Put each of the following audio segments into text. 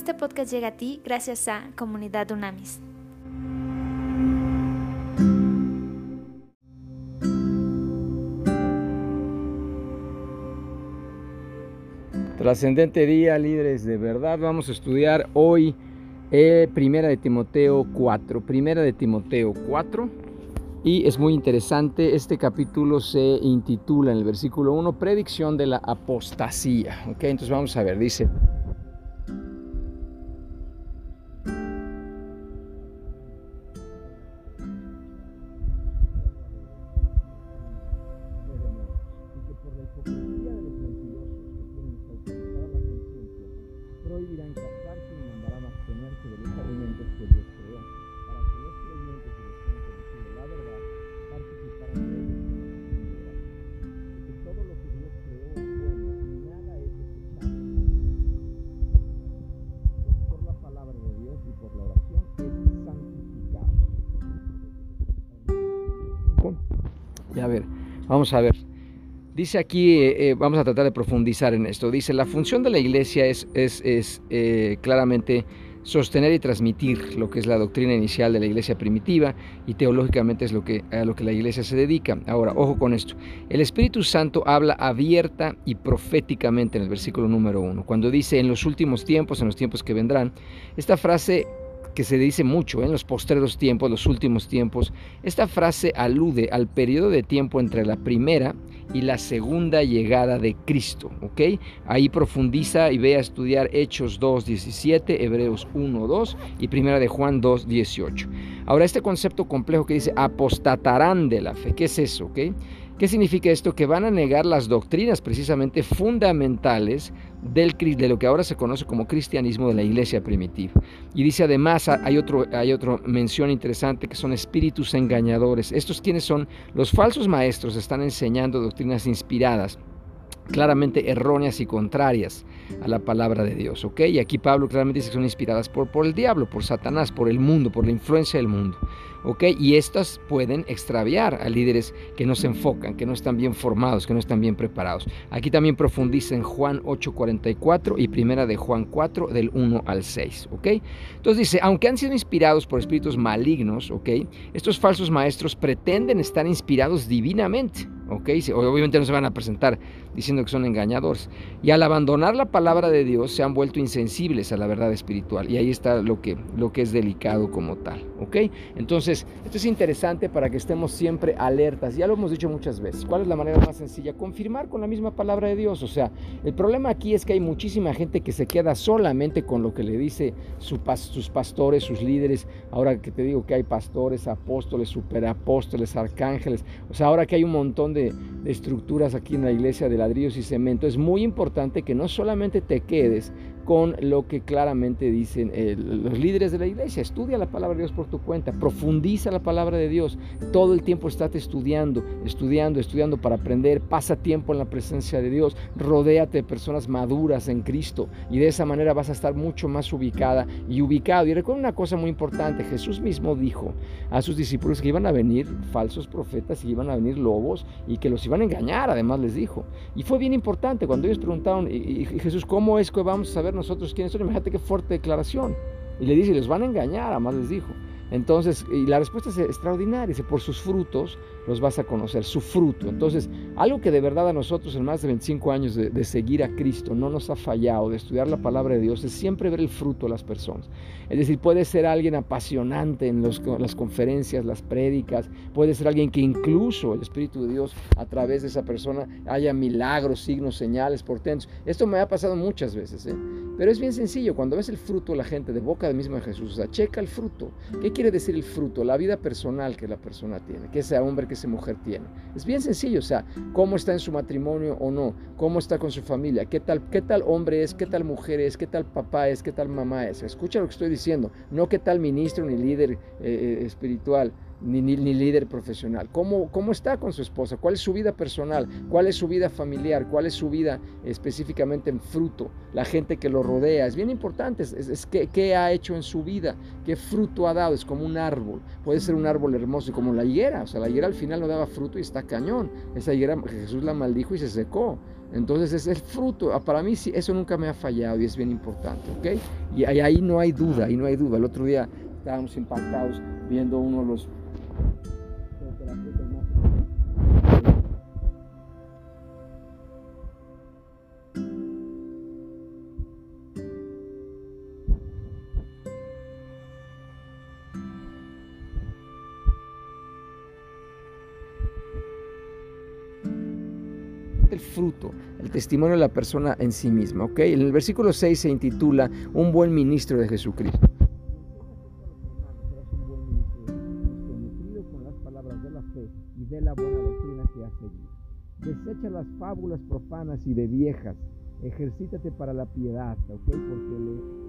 Este podcast llega a ti gracias a Comunidad Unamis. Trascendente día, líderes de verdad. Vamos a estudiar hoy eh, Primera de Timoteo 4. Primera de Timoteo 4. Y es muy interesante, este capítulo se intitula en el versículo 1, Predicción de la apostasía. ¿ok? Entonces vamos a ver, dice, vamos a ver. Dice aquí, eh, eh, vamos a tratar de profundizar en esto. Dice, la función de la iglesia es, eh, claramente sostener y transmitir lo que es la doctrina inicial de la iglesia primitiva y teológicamente es lo que, a lo que la iglesia se dedica. Ahora, ojo con esto. El Espíritu Santo habla abierta y proféticamente en el versículo número uno. Cuando dice en los últimos tiempos, en los tiempos que vendrán, esta frase que se dice mucho en los postreros tiempos, los últimos tiempos, esta frase alude al periodo de tiempo entre la primera y la segunda llegada de Cristo, ¿ok? Ahí profundiza y ve a estudiar Hechos 2.17, Hebreos 1.2 y Primera de Juan 2.18. Ahora, este concepto complejo que dice apostatarán de la fe, ¿qué es eso? ¿Qué significa esto? Que van a negar las doctrinas precisamente fundamentales del, de lo que ahora se conoce como cristianismo de la iglesia primitiva. Y dice además, hay otro, hay otra mención interesante que son espíritus engañadores. Estos quienes son los falsos maestros, están enseñando doctrinas inspiradas claramente erróneas y contrarias a la palabra de Dios, ¿ok? Y aquí Pablo claramente dice que son inspiradas por, por el diablo, por Satanás, por el mundo, por la influencia del mundo, ¿ok? Y estas pueden extraviar a líderes que no se enfocan, que no están bien formados, que no están bien preparados. Aquí también profundiza en Juan 8:44 y primera de Juan 4 del 1 al 6, ¿ok? Entonces dice, aunque han sido inspirados por espíritus malignos, ¿ok? Estos falsos maestros pretenden estar inspirados divinamente, ¿ok? Obviamente no se van a presentar diciendo que son engañadores. Y al abandonar la palabra de Dios se han vuelto insensibles a la verdad espiritual. Y ahí está lo que, lo que es delicado como tal. ¿Ok? Entonces, esto es interesante para que estemos siempre alertas. Ya lo hemos dicho muchas veces. ¿Cuál es la manera más sencilla? Confirmar con la misma palabra de Dios. O sea, el problema aquí es que hay muchísima gente que se queda solamente con lo que le dice sus pastores, sus líderes. Ahora que te digo que hay pastores, apóstoles, superapóstoles, arcángeles. O sea, ahora que hay un montón de, de estructuras aquí en la iglesia de ladrillos y cemento, es muy importante que no solamente te quedes con lo que claramente dicen eh, los líderes de la iglesia. Estudia la palabra de Dios por tu cuenta, profundiza la palabra de Dios. Todo el tiempo estate estudiando, estudiando, estudiando para aprender. Pasa tiempo en la presencia de Dios. Rodéate de personas maduras en Cristo y de esa manera vas a estar mucho más ubicada y ubicado. Y recuerda una cosa muy importante, Jesús mismo dijo a sus discípulos que iban a venir falsos profetas y iban a venir lobos y que los iban a engañar, además les dijo. Y fue bien importante cuando ellos preguntaron, y, Jesús, ¿cómo es que vamos a saber nosotros quiénes son? Imagínate qué fuerte declaración. Y le dice, les van a engañar, además les dijo. Entonces, y la respuesta es extraordinaria, dice, por sus frutos los vas a conocer, su fruto. Entonces, algo que de verdad a nosotros en más de 25 años de, seguir a Cristo no nos ha fallado, de estudiar la palabra de Dios, es siempre ver el fruto de las personas. Es decir, puede ser alguien apasionante en las conferencias, las prédicas, puede ser alguien que incluso el Espíritu de Dios a través de esa persona haya milagros, signos, señales, portentos. Esto me ha pasado muchas veces, ¿eh? pero es bien sencillo, cuando ves el fruto de la gente de boca del mismo Jesús, o sea, checa el fruto. ¿Qué quiere decir el fruto? La vida personal que la persona tiene, que ese hombre, que esa mujer tiene. Es bien sencillo, o sea, cómo está en su matrimonio o no, cómo está con su familia, qué tal, qué tal hombre es, qué tal mujer es, qué tal papá es, qué tal mamá es. Escucha lo que estoy diciendo, no qué tal ministro ni líder eh, eh, espiritual ni, ni, líder profesional. ¿Cómo, ¿Cómo está con su esposa? ¿Cuál es su vida personal? ¿Cuál es su vida familiar? ¿Cuál es su vida específicamente en fruto? La gente que lo rodea. Es bien importante. Es, es, qué, ha hecho en su vida. ¿Qué fruto ha dado? Es como un árbol. Puede ser un árbol hermoso como la higuera. O sea, la higuera al final no daba fruto y está cañón. Esa higuera Jesús la maldijo y se secó. Entonces es el fruto. Ah, para mí sí, eso nunca me ha fallado y es bien importante. ¿ok? Y ahí no hay duda, ahí no hay duda. El otro día estábamos impactados viendo uno de los fruto, el testimonio de la persona en sí misma. ¿ok? En el versículo 6 se intitula Un buen ministro de Jesucristo. y de la buena doctrina que seguido. Desecha las fábulas profanas y de viejas. Ejercítate para la piedad, ¿ok? Porque,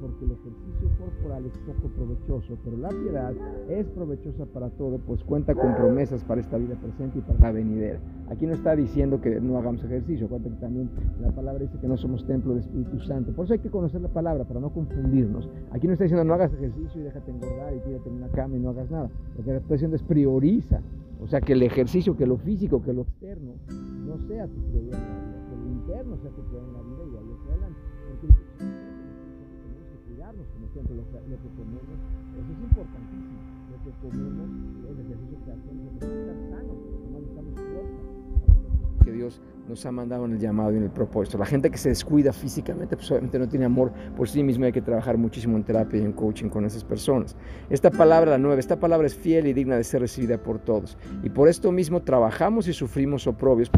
porque el ejercicio corporal es poco provechoso, pero la piedad es provechosa para todo, pues cuenta con promesas para esta vida presente y para la venidera. Aquí no está diciendo que no hagamos ejercicio, cuenta que también la palabra dice que no somos templo del Espíritu Santo. Por eso hay que conocer la palabra para no confundirnos. Aquí no está diciendo no hagas ejercicio y déjate engordar y tírate en una cama y no hagas nada. Lo que está diciendo es prioriza o sea, que el ejercicio, que lo físico, que lo externo, no sea tu prioridad en la vida, que lo interno sea tu prioridad en la vida y ahí adelante. Porque cuidarnos, como siempre, lo que, lo que comemos, eso es importantísimo. Lo que comemos, el ejercicio que hacemos, es estar sanos, no necesitamos fuerza. Que Dios nos ha mandado en el llamado y en el propósito. La gente que se descuida físicamente, pues obviamente no tiene amor por sí mismo, hay que trabajar muchísimo en terapia y en coaching con esas personas. Esta palabra, la nueva, esta palabra es fiel y digna de ser recibida por todos. Y por esto mismo trabajamos y sufrimos oprobios.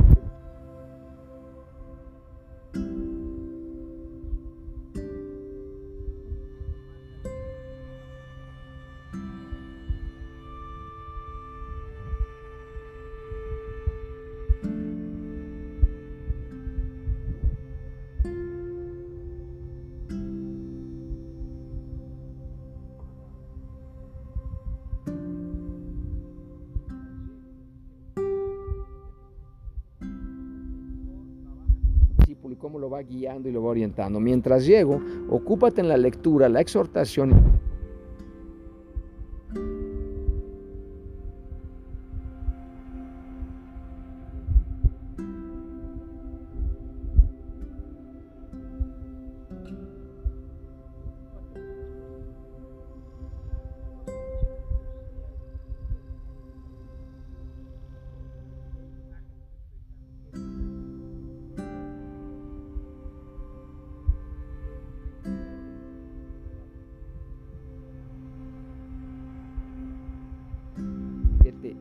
Cómo lo va guiando y lo va orientando. Mientras llego, ocúpate en la lectura, la exhortación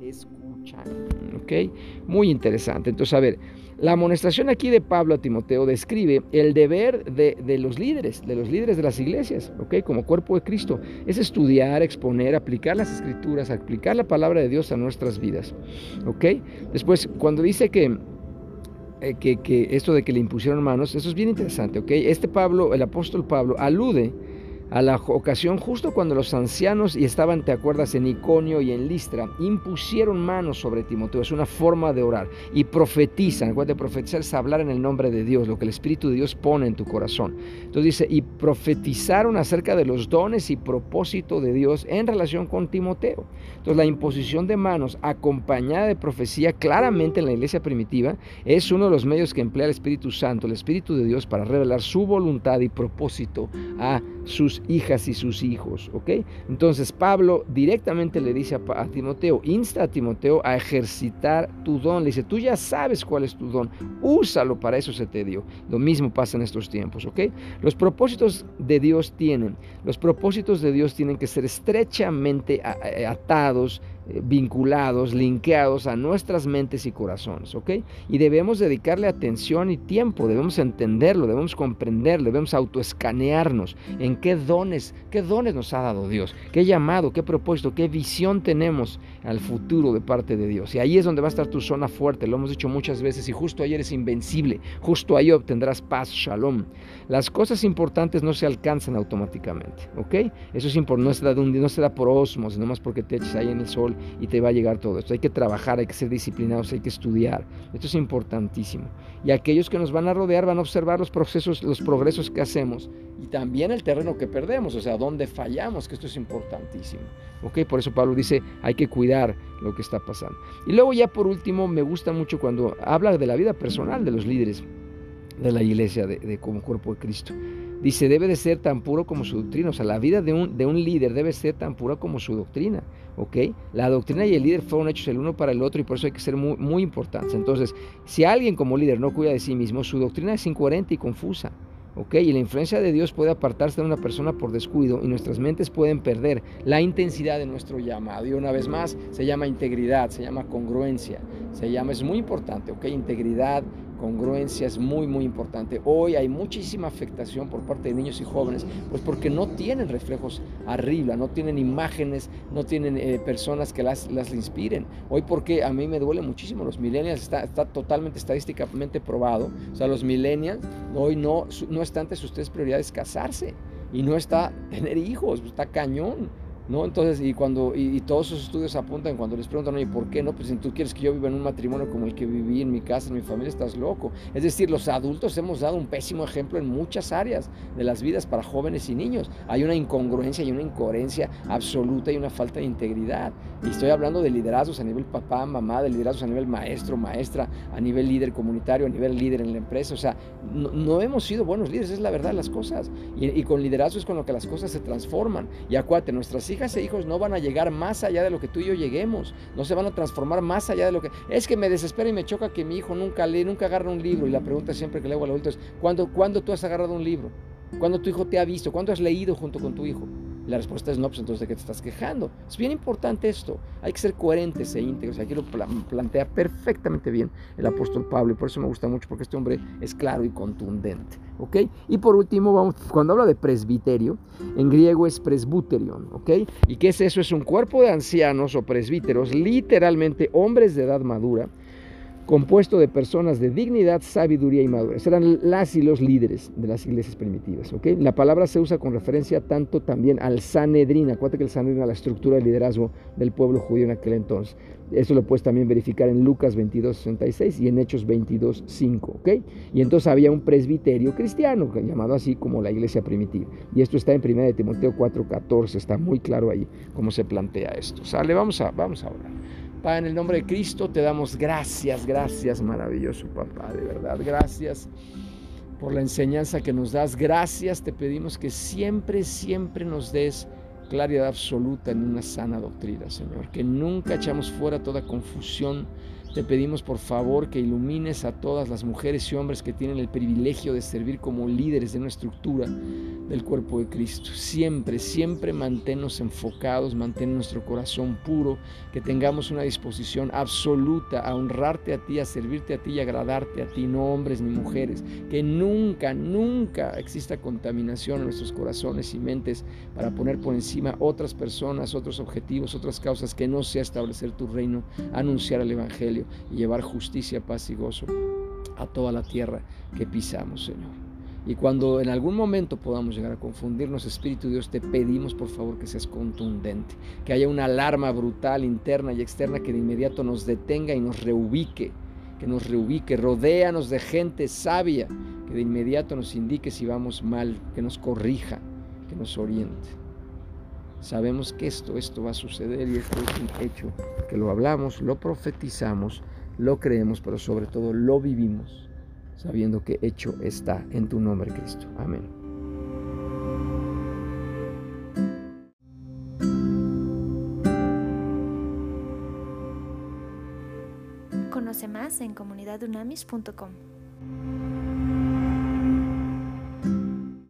escuchan. ¿Ok? Muy interesante. Entonces, a ver, la amonestación aquí de Pablo a Timoteo describe el deber de, de, los líderes, de los líderes de las iglesias, ¿ok? Como cuerpo de Cristo. Es estudiar, exponer, aplicar las escrituras, aplicar la palabra de Dios a nuestras vidas, ¿ok? Después, cuando dice que eh, que, que, esto de que le impusieron manos, eso es bien interesante, ¿ok? Este Pablo, el apóstol Pablo, alude a la ocasión justo cuando los ancianos, y estaban, te acuerdas, en Iconio y en Listra, impusieron manos sobre Timoteo, es una forma de orar, y profetizan, de profetizar es hablar en el nombre de Dios, lo que el Espíritu de Dios pone en tu corazón. Entonces dice, y profetizaron acerca de los dones y propósito de Dios en relación con Timoteo. Entonces la imposición de manos acompañada de profecía claramente en la iglesia primitiva es uno de los medios que emplea el Espíritu Santo, el Espíritu de Dios, para revelar su voluntad y propósito a sus hijas y sus hijos, ¿ok? Entonces Pablo directamente le dice a, Timoteo, insta a Timoteo a ejercitar tu don, le dice, tú ya sabes cuál es tu don, úsalo, para eso se te dio. Lo mismo pasa en estos tiempos, ¿ok? Los propósitos de Dios tienen, los propósitos de Dios tienen que ser estrechamente atados vinculados, linkeados a nuestras mentes y corazones, ¿ok? Y debemos dedicarle atención y tiempo, debemos entenderlo, debemos comprenderlo, debemos autoescanearnos en qué dones, qué dones nos ha dado Dios, qué llamado, qué propósito, qué visión tenemos al futuro de parte de Dios. Y ahí es donde va a estar tu zona fuerte, lo hemos dicho muchas veces, y justo ahí eres invencible, justo ahí obtendrás paz, shalom. Las cosas importantes no se alcanzan automáticamente, ¿ok? Eso es importante, no se da, no se da por osmos, nomás porque te eches ahí en el sol y te va a llegar todo esto. Hay que trabajar, hay que ser disciplinados, hay que estudiar. Esto es importantísimo. Y aquellos que nos van a rodear van a observar los procesos, los progresos que hacemos y también el terreno que perdemos, o sea, dónde fallamos, que esto es importantísimo. ¿Ok? Por eso Pablo dice, hay que cuidar lo que está pasando. Y luego ya por último, me gusta mucho cuando habla de la vida personal de los líderes de la iglesia, de como cuerpo de Cristo. Dice, debe de ser tan puro como su doctrina. O sea, la vida de un, de un líder debe ser tan pura como su doctrina. ¿Ok? La doctrina y el líder fueron hechos el uno para el otro y por eso hay que ser muy, muy importantes. Entonces, si alguien como líder no cuida de sí mismo, su doctrina es incoherente y confusa. ¿ok? Y la influencia de Dios puede apartarse de una persona por descuido y nuestras mentes pueden perder la intensidad de nuestro llamado. Y una vez más, se llama integridad, se llama congruencia, se llama, es muy importante, ¿ok? Integridad, congruencia es muy, muy importante. Hoy hay muchísima afectación por parte de niños y jóvenes, pues porque no tienen reflejos arriba, no tienen imágenes, no tienen eh, personas que las, las inspiren. Hoy porque a mí me duele muchísimo, los millennials está, está totalmente estadísticamente probado, o sea, los millennials hoy no, no está ante sus tres prioridades casarse y no está tener hijos, está cañón. ¿No? Entonces, y cuando, y, todos esos estudios apuntan cuando les preguntan, oye, ¿por qué no? Pues si tú quieres que yo viva en un matrimonio como el que viví en mi casa, en mi familia, estás loco. Es decir, los adultos hemos dado un pésimo ejemplo en muchas áreas de las vidas para jóvenes y niños. Hay una incongruencia y una incoherencia absoluta y una falta de integridad. Y estoy hablando de liderazgos a nivel papá, mamá, de liderazgos a nivel maestro, maestra, a nivel líder comunitario, a nivel líder en la empresa. O sea, no, hemos sido buenos líderes, es la verdad las cosas. Y, y con liderazgo es con lo que las cosas se transforman. Y acuérdate, nuestras hijas e hijos no van a llegar más allá de lo que tú y yo lleguemos, no se van a transformar más allá de lo que... Es que me desespera y me choca que mi hijo nunca lee, nunca agarra un libro y la pregunta siempre que le hago al adulto es, ¿cuándo, ¿cuándo tú has agarrado un libro? ¿Cuándo tu hijo te ha visto? ¿Cuándo has leído junto con tu hijo? La respuesta es no, pues entonces de qué te estás quejando. Es bien importante esto. Hay que ser coherentes e íntegros. Aquí lo plantea perfectamente bien el apóstol Pablo y por eso me gusta mucho porque este hombre es claro y contundente. ¿Ok? Y por último, cuando habla de presbiterio, en griego es presbuterion. ¿Ok? ¿Y qué es eso? Es un cuerpo de ancianos o presbíteros, literalmente hombres de edad madura compuesto de personas de dignidad, sabiduría y madurez. Eran las y los líderes de las iglesias primitivas. ¿okay? La palabra se usa con referencia tanto también al Sanedrín. Acuérdate que el Sanedrín era la estructura de liderazgo del pueblo judío en aquel entonces. Eso lo puedes también verificar en Lucas 22, 66 y en Hechos 22, 5. ¿okay? Y entonces había un presbiterio cristiano, llamado así como la iglesia primitiva. Y esto está en 1 Timoteo 4, 14. Está muy claro ahí cómo se plantea esto. Sale, vamos a, vamos a orar. Padre, en el nombre de Cristo te damos gracias, gracias, maravilloso papá, de verdad, gracias por la enseñanza que nos das, gracias, te pedimos que siempre, siempre nos des claridad absoluta en una sana doctrina, Señor, que nunca echamos fuera toda confusión. Te pedimos por favor que ilumines a todas las mujeres y hombres que tienen el privilegio de servir como líderes de una estructura del cuerpo de Cristo. Siempre, siempre manténnos enfocados, mantén nuestro corazón puro, que tengamos una disposición absoluta a honrarte a ti, a servirte a ti y agradarte a ti, no hombres ni mujeres. Que nunca, nunca exista contaminación en nuestros corazones y mentes para poner por encima otras personas, otros objetivos, otras causas que no sea establecer tu reino, anunciar el Evangelio y llevar justicia, paz y gozo a toda la tierra que pisamos, Señor. Y cuando en algún momento podamos llegar a confundirnos, Espíritu Dios, te pedimos por favor que seas contundente, que haya una alarma brutal interna y externa que de inmediato nos detenga y nos reubique, que nos reubique, rodéanos de gente sabia, que de inmediato nos indique si vamos mal, que nos corrija, que nos oriente. Sabemos que esto, esto va a suceder y esto es un hecho, que lo hablamos, lo profetizamos, lo creemos, pero sobre todo lo vivimos sabiendo que hecho está en tu nombre, Cristo. Amén. Conoce más en comunidadunamis.com.